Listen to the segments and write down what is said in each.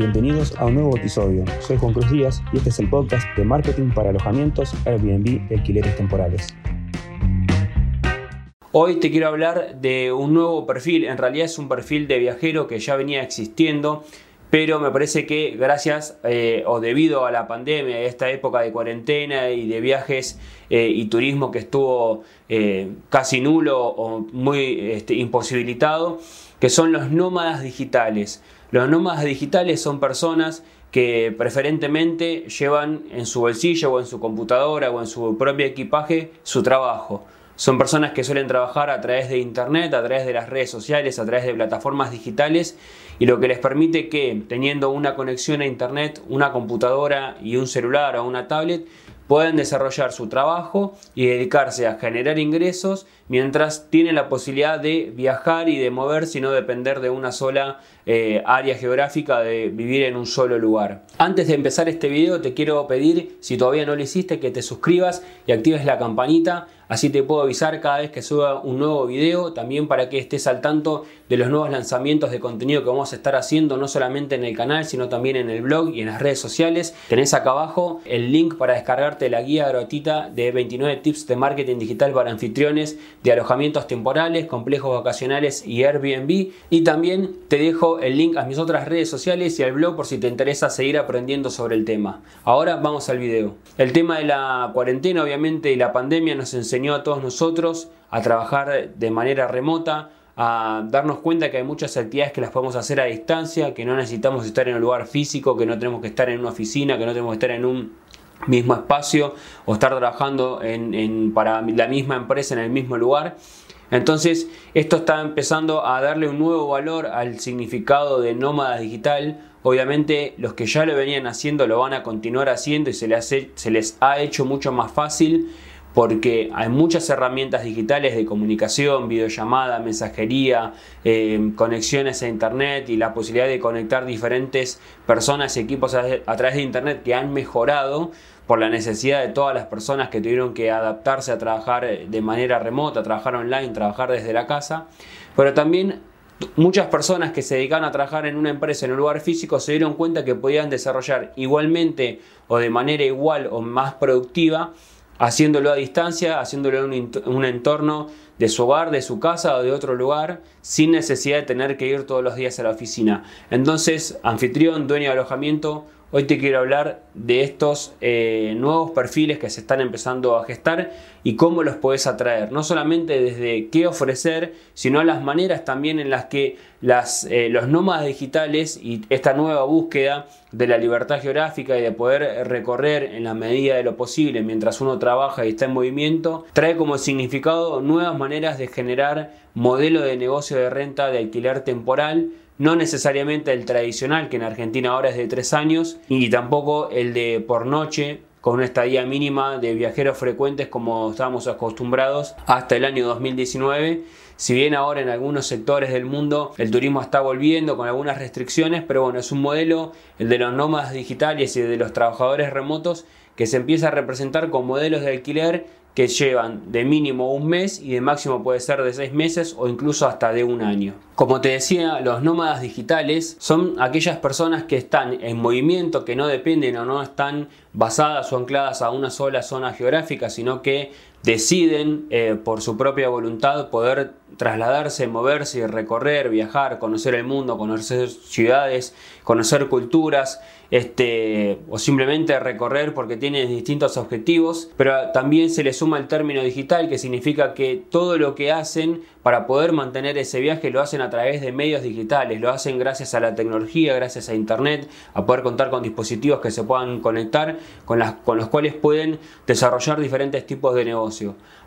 Bienvenidos a un nuevo episodio. Soy Juan Cruz Díaz y este es el podcast de marketing para alojamientos, Airbnb y alquileres temporales. Hoy te quiero hablar de un nuevo perfil, en realidad es un perfil de viajero que ya venía existiendo, pero me parece que gracias eh, o debido a la pandemia, esta época de cuarentena y de viajes eh, y turismo que estuvo eh, casi nulo o muy este, imposibilitado, que son los nómadas digitales. Los nómadas digitales son personas que preferentemente llevan en su bolsillo o en su computadora o en su propio equipaje su trabajo. Son personas que suelen trabajar a través de internet, a través de las redes sociales, a través de plataformas digitales y lo que les permite que teniendo una conexión a internet, una computadora y un celular o una tablet, pueden desarrollar su trabajo y dedicarse a generar ingresos mientras tienen la posibilidad de viajar y de moverse y no depender de una sola eh, área geográfica, de vivir en un solo lugar. Antes de empezar este video te quiero pedir, si todavía no lo hiciste, que te suscribas y actives la campanita, así te puedo avisar cada vez que suba un nuevo video, también para que estés al tanto de los nuevos lanzamientos de contenido que vamos a estar haciendo, no solamente en el canal, sino también en el blog y en las redes sociales. Tenés acá abajo el link para descargarte la guía gratuita de 29 tips de marketing digital para anfitriones de alojamientos temporales, complejos vacacionales y Airbnb. Y también te dejo el link a mis otras redes sociales y al blog por si te interesa seguir aprendiendo sobre el tema. Ahora vamos al video. El tema de la cuarentena obviamente y la pandemia nos enseñó a todos nosotros a trabajar de manera remota, a darnos cuenta que hay muchas actividades que las podemos hacer a distancia, que no necesitamos estar en un lugar físico, que no tenemos que estar en una oficina, que no tenemos que estar en un mismo espacio o estar trabajando en, para la misma empresa en el mismo lugar. Entonces, esto está empezando a darle un nuevo valor al significado de nómada digital. Obviamente, los que ya lo venían haciendo lo van a continuar haciendo y se les, se les ha hecho mucho más fácil porque hay muchas herramientas digitales de comunicación, videollamada, mensajería, eh, conexiones a internet y la posibilidad de conectar diferentes personas y equipos a, a, través de internet que han mejorado por la necesidad de todas las personas que tuvieron que adaptarse a trabajar de manera remota, trabajar online, trabajar desde la casa, pero también muchas personas que se dedican a trabajar en una empresa en un lugar físico se dieron cuenta que podían desarrollar igualmente o de manera igual o más productiva haciéndolo a distancia, haciéndolo en un, entorno de su hogar, de su casa o de otro lugar, sin necesidad de tener que ir todos los días a la oficina. Entonces, anfitrión, dueño de alojamiento, Hoy te quiero hablar de estos eh, nuevos perfiles que se están empezando a gestar y cómo los puedes atraer. No solamente desde qué ofrecer, sino las maneras también en las que eh, los nómadas digitales y esta nueva búsqueda de la libertad geográfica y de poder recorrer en la medida de lo posible mientras uno trabaja y está en movimiento, trae como significado nuevas maneras de generar modelo de negocio de renta de alquiler temporal no necesariamente el tradicional, que en Argentina ahora es de tres años, y tampoco el de por noche, con una estadía mínima de viajeros frecuentes como estábamos acostumbrados hasta el año 2019. Si bien ahora en algunos sectores del mundo el turismo está volviendo con algunas restricciones, pero bueno, es un modelo, el de los nómadas digitales y de los trabajadores remotos, que se empieza a representar con modelos de alquiler que llevan de mínimo un mes y de máximo puede ser de seis meses o incluso hasta de un año. Como te decía, los nómadas digitales son aquellas personas que están en movimiento, que no dependen o no están basadas o ancladas a una sola zona geográfica, sino que deciden eh, por su propia voluntad poder trasladarse, moverse, recorrer, viajar, conocer el mundo, conocer ciudades, conocer culturas, este, o simplemente recorrer porque tienen distintos objetivos, pero también se le suma el término digital que significa que todo lo que hacen para poder mantener ese viaje lo hacen a través de medios digitales, lo hacen gracias a la tecnología, gracias a internet, a poder contar con dispositivos que se puedan conectar, con, las, con los cuales pueden desarrollar diferentes tipos de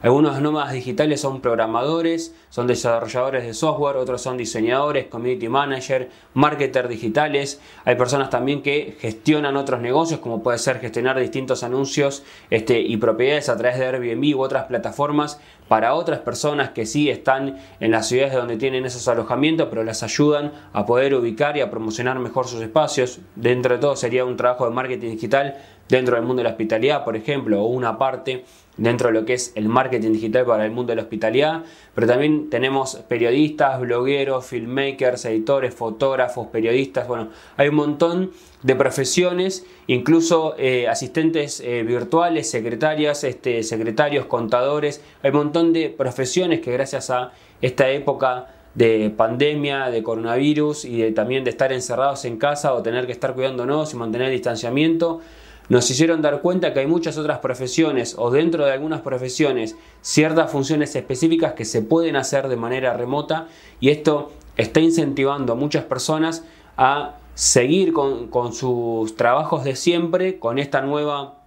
Algunos nómadas digitales son programadores, son desarrolladores de software, otros son diseñadores, community manager, marketers digitales. Hay personas también que gestionan otros negocios, como puede ser gestionar distintos anuncios este, y propiedades a través de Airbnb u otras plataformas para otras personas que sí están en las ciudades donde tienen esos alojamientos, pero las ayudan a poder ubicar y a promocionar mejor sus espacios. Dentro de todo sería un trabajo de marketing digital dentro del mundo de la hospitalidad, por ejemplo, o una parte dentro de lo que es el marketing digital para el mundo de la hospitalidad, pero también tenemos periodistas, blogueros, filmmakers, editores, fotógrafos, periodistas, bueno, hay un montón de profesiones, incluso eh, asistentes eh, virtuales, secretarias, este, secretarios, contadores, hay un montón de profesiones que gracias a esta época de pandemia, de coronavirus y de, también de estar encerrados en casa o tener que estar cuidándonos y mantener el distanciamiento, nos hicieron dar cuenta que hay muchas otras profesiones o dentro de algunas profesiones ciertas funciones específicas que se pueden hacer de manera remota y esto está incentivando a muchas personas a seguir con, sus trabajos de siempre, con esta nueva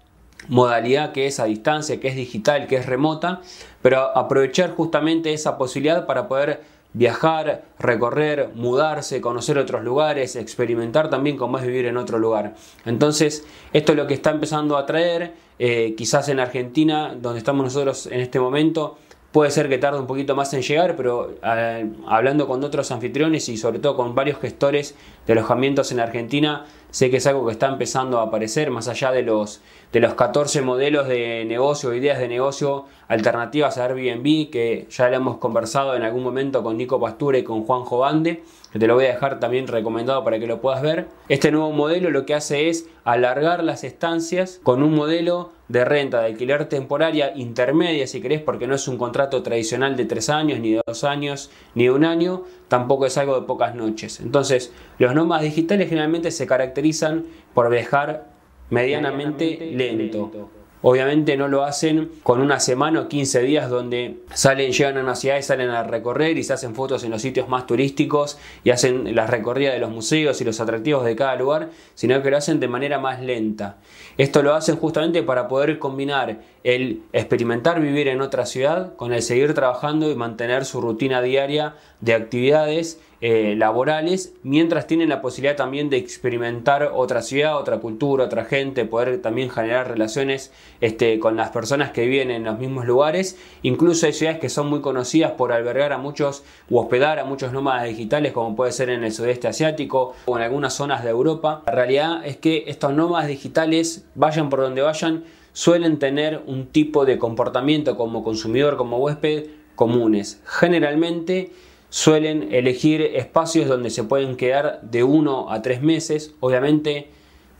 modalidad que es a distancia, que es digital, que es remota, pero aprovechar justamente esa posibilidad para poder viajar, recorrer, mudarse, conocer otros lugares, experimentar también cómo es vivir en otro lugar. Entonces, esto es lo que está empezando a traer, eh, quizás en Argentina, donde estamos nosotros en este momento, puede ser que tarde un poquito más en llegar, pero eh, hablando con otros anfitriones y sobre todo con varios gestores de alojamientos en Argentina, sé que es algo que está empezando a aparecer, más allá de los, de los 14 modelos de negocio, ideas de negocio alternativas a Airbnb, que ya le hemos conversado en algún momento con Nico Pastura y con Juan Jovande, que te lo voy a dejar también recomendado para que lo puedas ver. Este nuevo modelo lo que hace es alargar las estancias con un modelo de renta de alquiler temporaria intermedia, si querés, porque no es un contrato tradicional de tres años, ni de dos años, ni de un año, tampoco es algo de pocas noches. Entonces, los nómadas digitales generalmente se caracterizan por viajar medianamente, lento. Obviamente no lo hacen con una semana o 15 días donde salen, llegan a una ciudad y salen a recorrer y se hacen fotos en los sitios más turísticos y hacen las recorridas de los museos y los atractivos de cada lugar, sino que lo hacen de manera más lenta. Esto lo hacen justamente para poder combinar el experimentar vivir en otra ciudad con el seguir trabajando y mantener su rutina diaria de actividades eh, laborales, mientras tienen la posibilidad también de experimentar otra ciudad, otra cultura, otra gente, poder también generar relaciones este, con las personas que viven en los mismos lugares. Incluso hay ciudades que son muy conocidas por albergar a muchos o hospedar a muchos nómadas digitales, como puede ser en el sudeste asiático o en algunas zonas de Europa. La realidad es que estos nómadas digitales, vayan por donde vayan, suelen tener un tipo de comportamiento como consumidor, como huésped, comunes. Generalmente suelen elegir espacios donde se pueden quedar de uno a tres meses. Obviamente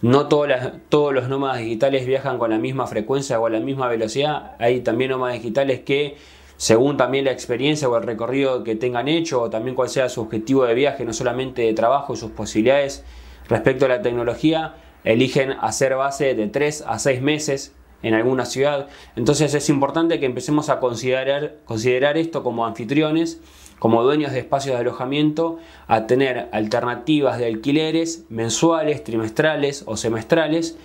no todos los nómadas digitales viajan con la misma frecuencia o a la misma velocidad. Hay también nómadas digitales que según también la experiencia o el recorrido que tengan hecho o también cuál sea su objetivo de viaje, no solamente de trabajo y sus posibilidades respecto a la tecnología, eligen hacer base de tres a seis meses en alguna ciudad. Entonces es importante que empecemos a considerar esto como anfitriones como dueños de espacios de alojamiento a tener alternativas de alquileres mensuales, trimestrales o semestrales,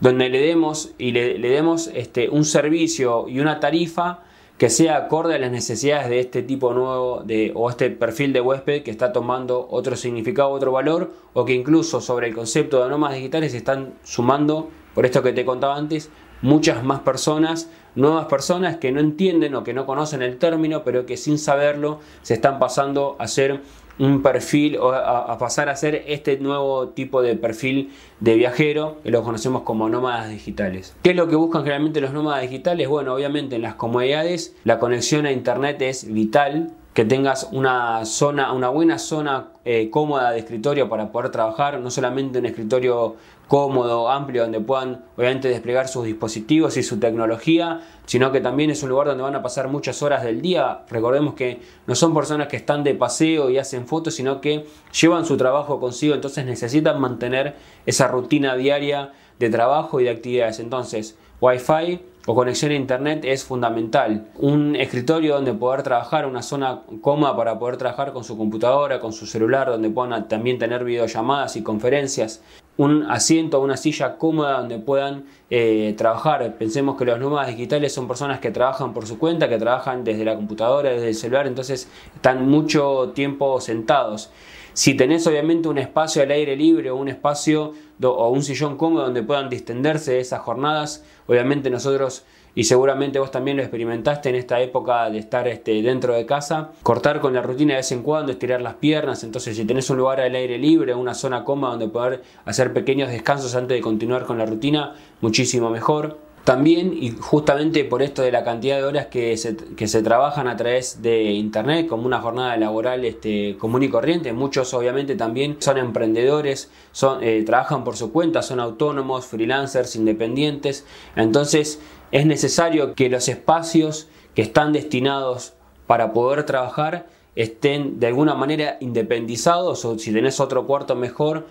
donde le demos y le, demos este, un servicio y una tarifa que sea acorde a las necesidades de este tipo nuevo de, o este perfil de huésped que está tomando otro significado, otro valor, o que incluso sobre el concepto de nómadas digitales se están sumando, por esto que te contaba antes, muchas más personas, nuevas personas que no entienden o que no conocen el término, pero que sin saberlo se están pasando a ser un perfil o a, pasar a ser este nuevo tipo de perfil de viajero que lo conocemos como nómadas digitales. ¿Qué es lo que buscan generalmente los nómadas digitales? Bueno, obviamente en las comodidades la conexión a internet es vital, que tengas una zona, una buena zona eh, cómoda de escritorio para poder trabajar, no solamente un escritorio cómodo, amplio, donde puedan obviamente desplegar sus dispositivos y su tecnología, sino que también es un lugar donde van a pasar muchas horas del día. Recordemos que no son personas que están de paseo y hacen fotos, sino que llevan su trabajo consigo, entonces necesitan mantener esa rutina diaria de trabajo y de actividades. Entonces, Wi-Fi o conexión a internet es fundamental. Un escritorio donde poder trabajar, una zona cómoda para poder trabajar con su computadora, con su celular, donde puedan también tener videollamadas y conferencias. Un asiento, una silla cómoda donde puedan eh, trabajar. Pensemos que los nómadas digitales son personas que trabajan por su cuenta, que trabajan desde la computadora, desde el celular, entonces están mucho tiempo sentados. Si tenés obviamente un espacio al aire libre o un espacio o un sillón cómodo donde puedan distenderse esas jornadas, obviamente nosotros y seguramente vos también lo experimentaste en esta época de estar este, dentro de casa, cortar con la rutina de vez en cuando, estirar las piernas, entonces si tenés un lugar al aire libre, una zona cómoda donde poder hacer pequeños descansos antes de continuar con la rutina, muchísimo mejor. También, y justamente por esto de la cantidad de horas que se, que se trabajan a través de Internet, como una jornada laboral este, común y corriente, muchos obviamente también son emprendedores, son, eh, trabajan por su cuenta, son autónomos, freelancers, independientes. Entonces es necesario que los espacios que están destinados para poder trabajar estén de alguna manera independizados o si tenés otro cuarto mejor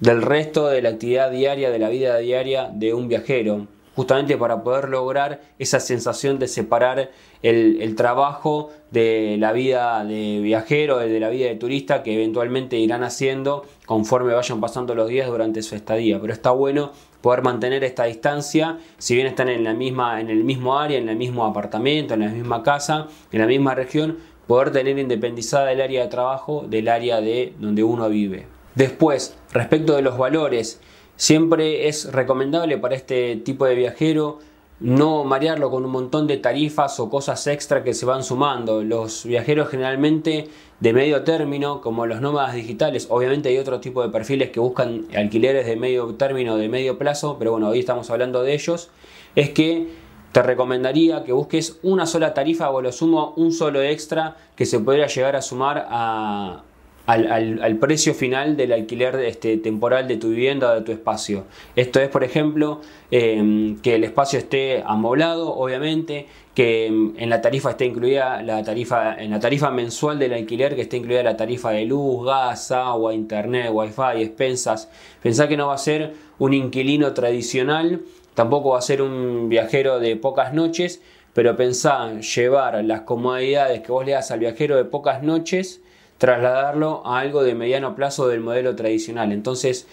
del resto de la actividad diaria, de la vida diaria de un viajero justamente para poder lograr esa sensación de separar el, trabajo de la vida de viajero, de la vida de turista que eventualmente irán haciendo conforme vayan pasando los días durante su estadía. Pero está bueno poder mantener esta distancia, si bien están en la misma, en el mismo área, en el mismo apartamento, en la misma casa, en la misma región, poder tener independizada el área de trabajo del área de donde uno vive. Después, respecto de los valores, Siempre es recomendable para este tipo de viajero no marearlo con un montón de tarifas o cosas extra que se van sumando. Los viajeros generalmente de medio término, como los nómadas digitales, obviamente hay otro tipo de perfiles que buscan alquileres de medio término, de medio plazo, pero bueno, hoy estamos hablando de ellos, es que te recomendaría que busques una sola tarifa o lo sumo un solo extra que se podría llegar a sumar a, al, precio final del alquiler este, temporal de tu vivienda o de tu espacio. Esto es, por ejemplo, em, que el espacio esté amoblado, obviamente, que em, en la tarifa esté incluida la tarifa, en la tarifa mensual del alquiler que esté incluida la tarifa de luz, gas, agua, internet, wifi, expensas. Pensá que no va a ser un inquilino tradicional, tampoco va a ser un viajero de pocas noches, pero pensá llevar las comodidades que vos le das al viajero de pocas noches trasladarlo a algo de mediano plazo del modelo tradicional. Entonces,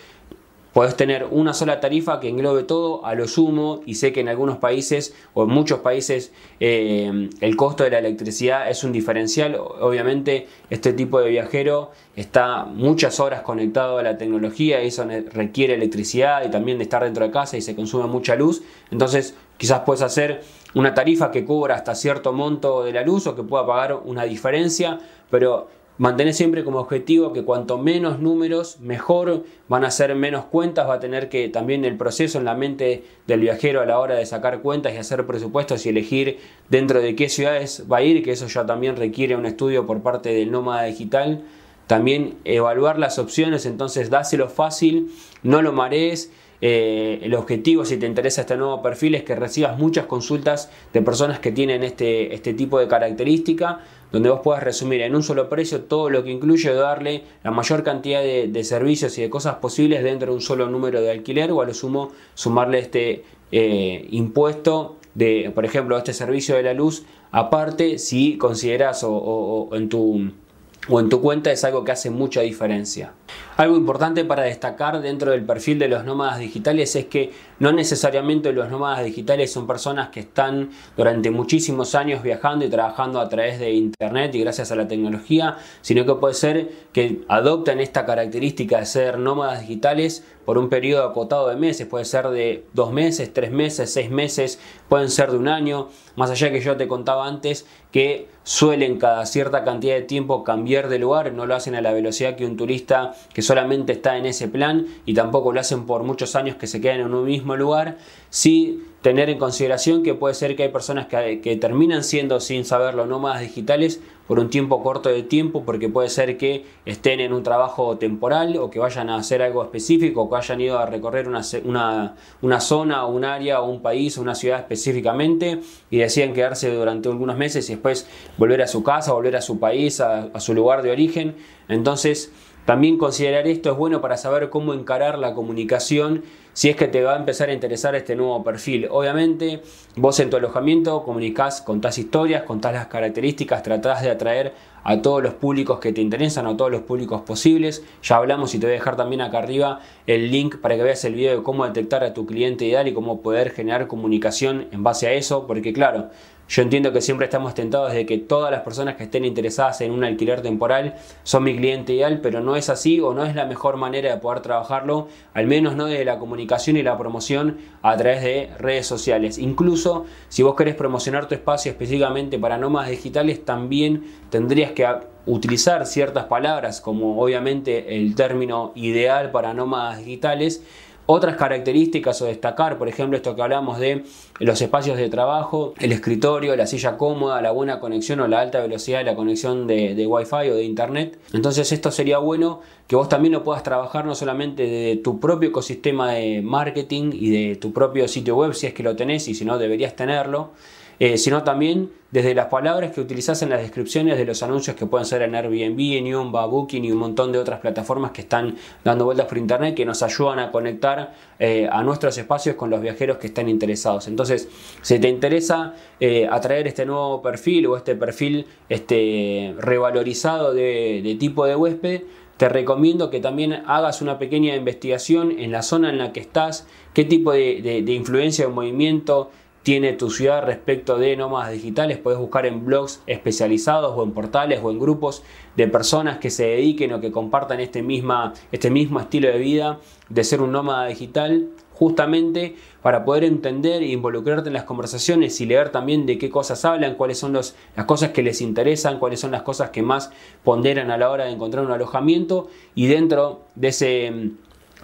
Podés tener una sola tarifa que englobe todo a lo sumo y sé que en algunos países o en muchos países eh, el costo de la electricidad es un diferencial. Obviamente este tipo de viajero está muchas horas conectado a la tecnología y eso requiere electricidad y también de estar dentro de casa y se consume mucha luz. Entonces quizás puedes hacer una tarifa que cubra hasta cierto monto de la luz o que pueda pagar una diferencia, pero Mantener siempre como objetivo que cuanto menos números, mejor van a ser menos cuentas, va a tener que también el proceso en la mente del viajero a la hora de sacar cuentas y hacer presupuestos y elegir dentro de qué ciudades va a ir, que eso ya también requiere un estudio por parte del nómada digital. También evaluar las opciones, entonces dáselo fácil, no lo marees eh, el objetivo, si te interesa este nuevo perfil, es que recibas muchas consultas de personas que tienen este, este tipo de característica, donde vos puedas resumir en un solo precio todo lo que incluye darle la mayor cantidad de, servicios y de cosas posibles dentro de un solo número de alquiler o a lo sumo sumarle este eh, impuesto de, por ejemplo, este servicio de la luz, aparte si consideras o en tu o en tu cuenta es algo que hace mucha diferencia. Algo importante para destacar dentro del perfil de los nómadas digitales es que no necesariamente los nómadas digitales son personas que están durante muchísimos años viajando y trabajando a través de internet y gracias a la tecnología, sino que puede ser que adopten esta característica de ser nómadas digitales por un periodo acotado de meses, puede ser de dos meses, tres meses, seis meses, pueden ser de un año, más allá que yo te contaba antes que suelen cada cierta cantidad de tiempo cambiar de lugar, no lo hacen a la velocidad que un turista que solamente está en ese plan y tampoco lo hacen por muchos años que se quedan en un mismo lugar, sí tener en consideración que puede ser que hay personas que, terminan siendo sin saberlo nómadas digitales por un tiempo corto de tiempo porque puede ser que estén en un trabajo temporal o que vayan a hacer algo específico o que hayan ido a recorrer una, una, zona o un área o un país o una ciudad específicamente y deciden quedarse durante algunos meses y después volver a su casa, volver a su país, a su lugar de origen. Entonces, también considerar esto es bueno para saber cómo encarar la comunicación si es que te va a empezar a interesar este nuevo perfil. Obviamente, vos en tu alojamiento comunicás, contás historias, contás las características, tratás de atraer a todos los públicos que te interesan, a todos los públicos posibles. Ya hablamos y te voy a dejar también acá arriba el link para que veas el video de cómo detectar a tu cliente ideal y cómo poder generar comunicación en base a eso, porque claro, Yo entiendo que siempre estamos tentados de que todas las personas que estén interesadas en un alquiler temporal son mi cliente ideal, pero no es así o no es la mejor manera de poder trabajarlo, al menos no de la comunicación y la promoción a través de redes sociales. Incluso si vos querés promocionar tu espacio específicamente para nómadas digitales, también tendrías que utilizar ciertas palabras como obviamente el término ideal para nómadas digitales otras características o destacar, por ejemplo, esto que hablamos de los espacios de trabajo, el escritorio, la silla cómoda, la buena conexión o la alta velocidad de la conexión de, Wi-Fi o de Internet. Entonces esto sería bueno que vos también lo puedas trabajar no solamente de tu propio ecosistema de marketing y de tu propio sitio web, si es que lo tenés y si no deberías tenerlo, eh, sino también desde las palabras que utilizas en las descripciones de los anuncios que pueden ser en Airbnb, en Yumba, Booking y un montón de otras plataformas que están dando vueltas por internet que nos ayudan a conectar eh, a nuestros espacios con los viajeros que están interesados. Entonces, si te interesa eh, atraer este nuevo perfil o este perfil este, revalorizado de, tipo de huésped, te recomiendo que también hagas una pequeña investigación en la zona en la que estás, qué tipo de, de influencia o movimiento tiene tu ciudad respecto de nómadas digitales. Puedes buscar en blogs especializados o en portales o en grupos de personas que se dediquen o que compartan este, este mismo estilo de vida de ser un nómada digital justamente para poder entender e involucrarte en las conversaciones y leer también de qué cosas hablan, cuáles son las cosas que les interesan, cuáles son las cosas que más ponderan a la hora de encontrar un alojamiento y dentro de, ese,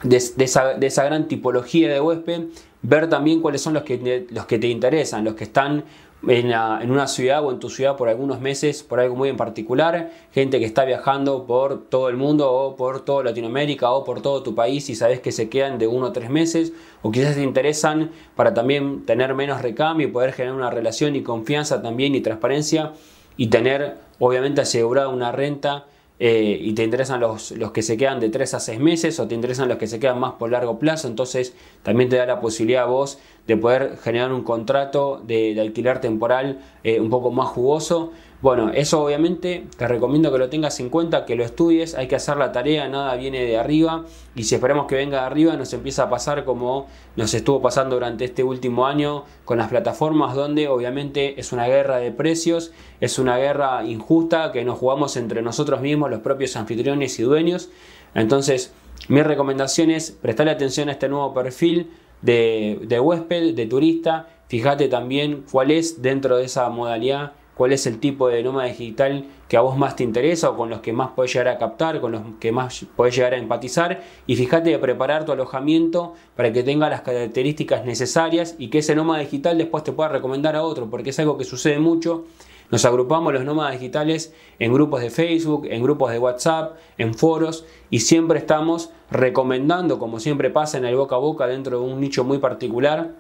esa, de esa gran tipología de huésped ver también cuáles son los que, los que te interesan, los que están en, una ciudad o en tu ciudad por algunos meses, por algo muy en particular, gente que está viajando por todo el mundo o por toda Latinoamérica o por todo tu país y sabes que se quedan de uno o tres meses, o quizás te interesan para también tener menos recambio y poder generar una relación y confianza también y transparencia y tener obviamente asegurada una renta eh, y te interesan los, los, que se quedan de 3 a 6 meses o te interesan los que se quedan más por largo plazo, entonces también te da la posibilidad a vos de poder generar un contrato de, alquiler temporal eh, un poco más jugoso bueno, eso obviamente te recomiendo que lo tengas en cuenta, que lo estudies, hay que hacer la tarea, nada viene de arriba y si esperamos que venga de arriba nos empieza a pasar como nos estuvo pasando durante este último año con las plataformas donde obviamente es una guerra de precios, es una guerra injusta que nos jugamos entre nosotros mismos, los propios anfitriones y dueños. Entonces, mi recomendación es prestarle atención a este nuevo perfil de, de huésped, de turista, fíjate también cuál es dentro de esa modalidad cuál es el tipo de nómada digital que a vos más te interesa o con los que más podés llegar a captar, con los que más podés llegar a empatizar y fíjate de preparar tu alojamiento para que tenga las características necesarias y que ese nómada digital después te pueda recomendar a otro, porque es algo que sucede mucho. Nos agrupamos los nómadas digitales en grupos de Facebook, en grupos de WhatsApp, en foros y siempre estamos recomendando, como siempre pasa en el boca a boca dentro de un nicho muy particular,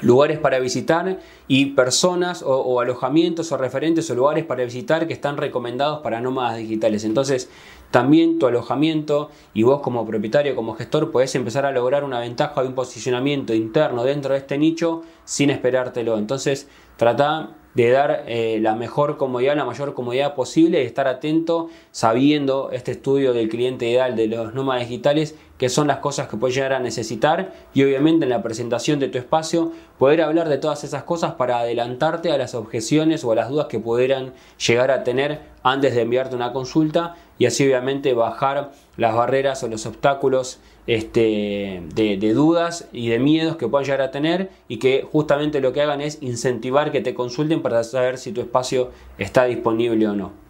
lugares para visitar y personas o, alojamientos o referentes o lugares para visitar que están recomendados para nómadas digitales. Entonces, también tu alojamiento y vos como propietario, como gestor, podés empezar a lograr una ventaja de un posicionamiento interno dentro de este nicho sin esperártelo. Entonces, trata de dar eh, la mejor comodidad, la mayor comodidad posible y estar atento sabiendo este estudio del cliente ideal de los nómadas digitales que son las cosas que puedes llegar a necesitar y obviamente en la presentación de tu espacio poder hablar de todas esas cosas para adelantarte a las objeciones o a las dudas que pudieran llegar a tener antes de enviarte una consulta y así obviamente bajar las barreras o los obstáculos este, de, de, dudas y de miedos que puedan llegar a tener y que justamente lo que hagan es incentivar que te consulten para saber si tu espacio está disponible o no.